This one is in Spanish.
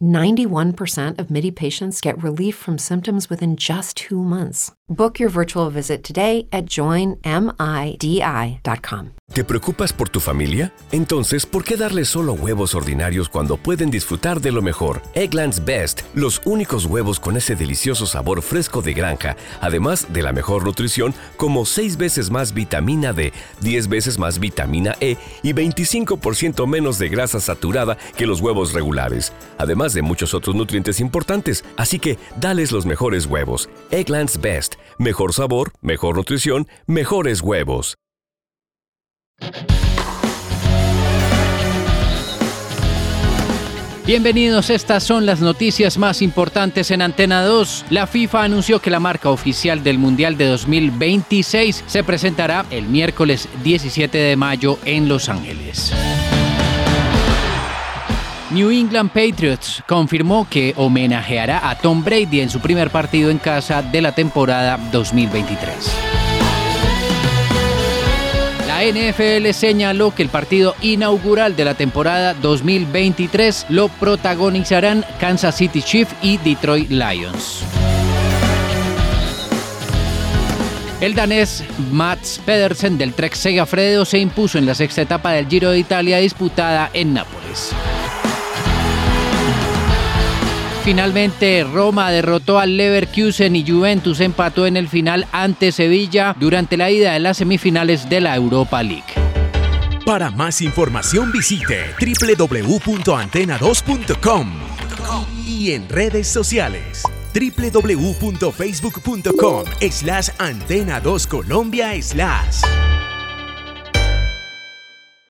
91% of MIDI patients get relief from symptoms within just two months. Book your virtual visit today at joinmidi.com. ¿Te preocupas por tu familia? Entonces, ¿por qué darles solo huevos ordinarios cuando pueden disfrutar de lo mejor? Eggland's Best, los únicos huevos con ese delicioso sabor fresco de granja, además de la mejor nutrición, como 6 veces más vitamina D, 10 veces más vitamina E y 25% menos de grasa saturada que los huevos regulares, además de muchos otros nutrientes importantes. Así que, dales los mejores huevos. Eggland's Best, mejor sabor, mejor nutrición, mejores huevos. Bienvenidos, estas son las noticias más importantes en Antena 2. La FIFA anunció que la marca oficial del Mundial de 2026 se presentará el miércoles 17 de mayo en Los Ángeles. New England Patriots confirmó que homenajeará a Tom Brady en su primer partido en casa de la temporada 2023. La NFL señaló que el partido inaugural de la temporada 2023 lo protagonizarán Kansas City Chiefs y Detroit Lions. El danés Mats Pedersen del Trek Segafredo se impuso en la sexta etapa del Giro de Italia disputada en Nápoles. Finalmente, Roma derrotó al Leverkusen y Juventus empató en el final ante Sevilla durante la ida de las semifinales de la Europa League. Para más información visite www.antena2.com y en redes sociales www.facebook.com slash antena2colombia slash.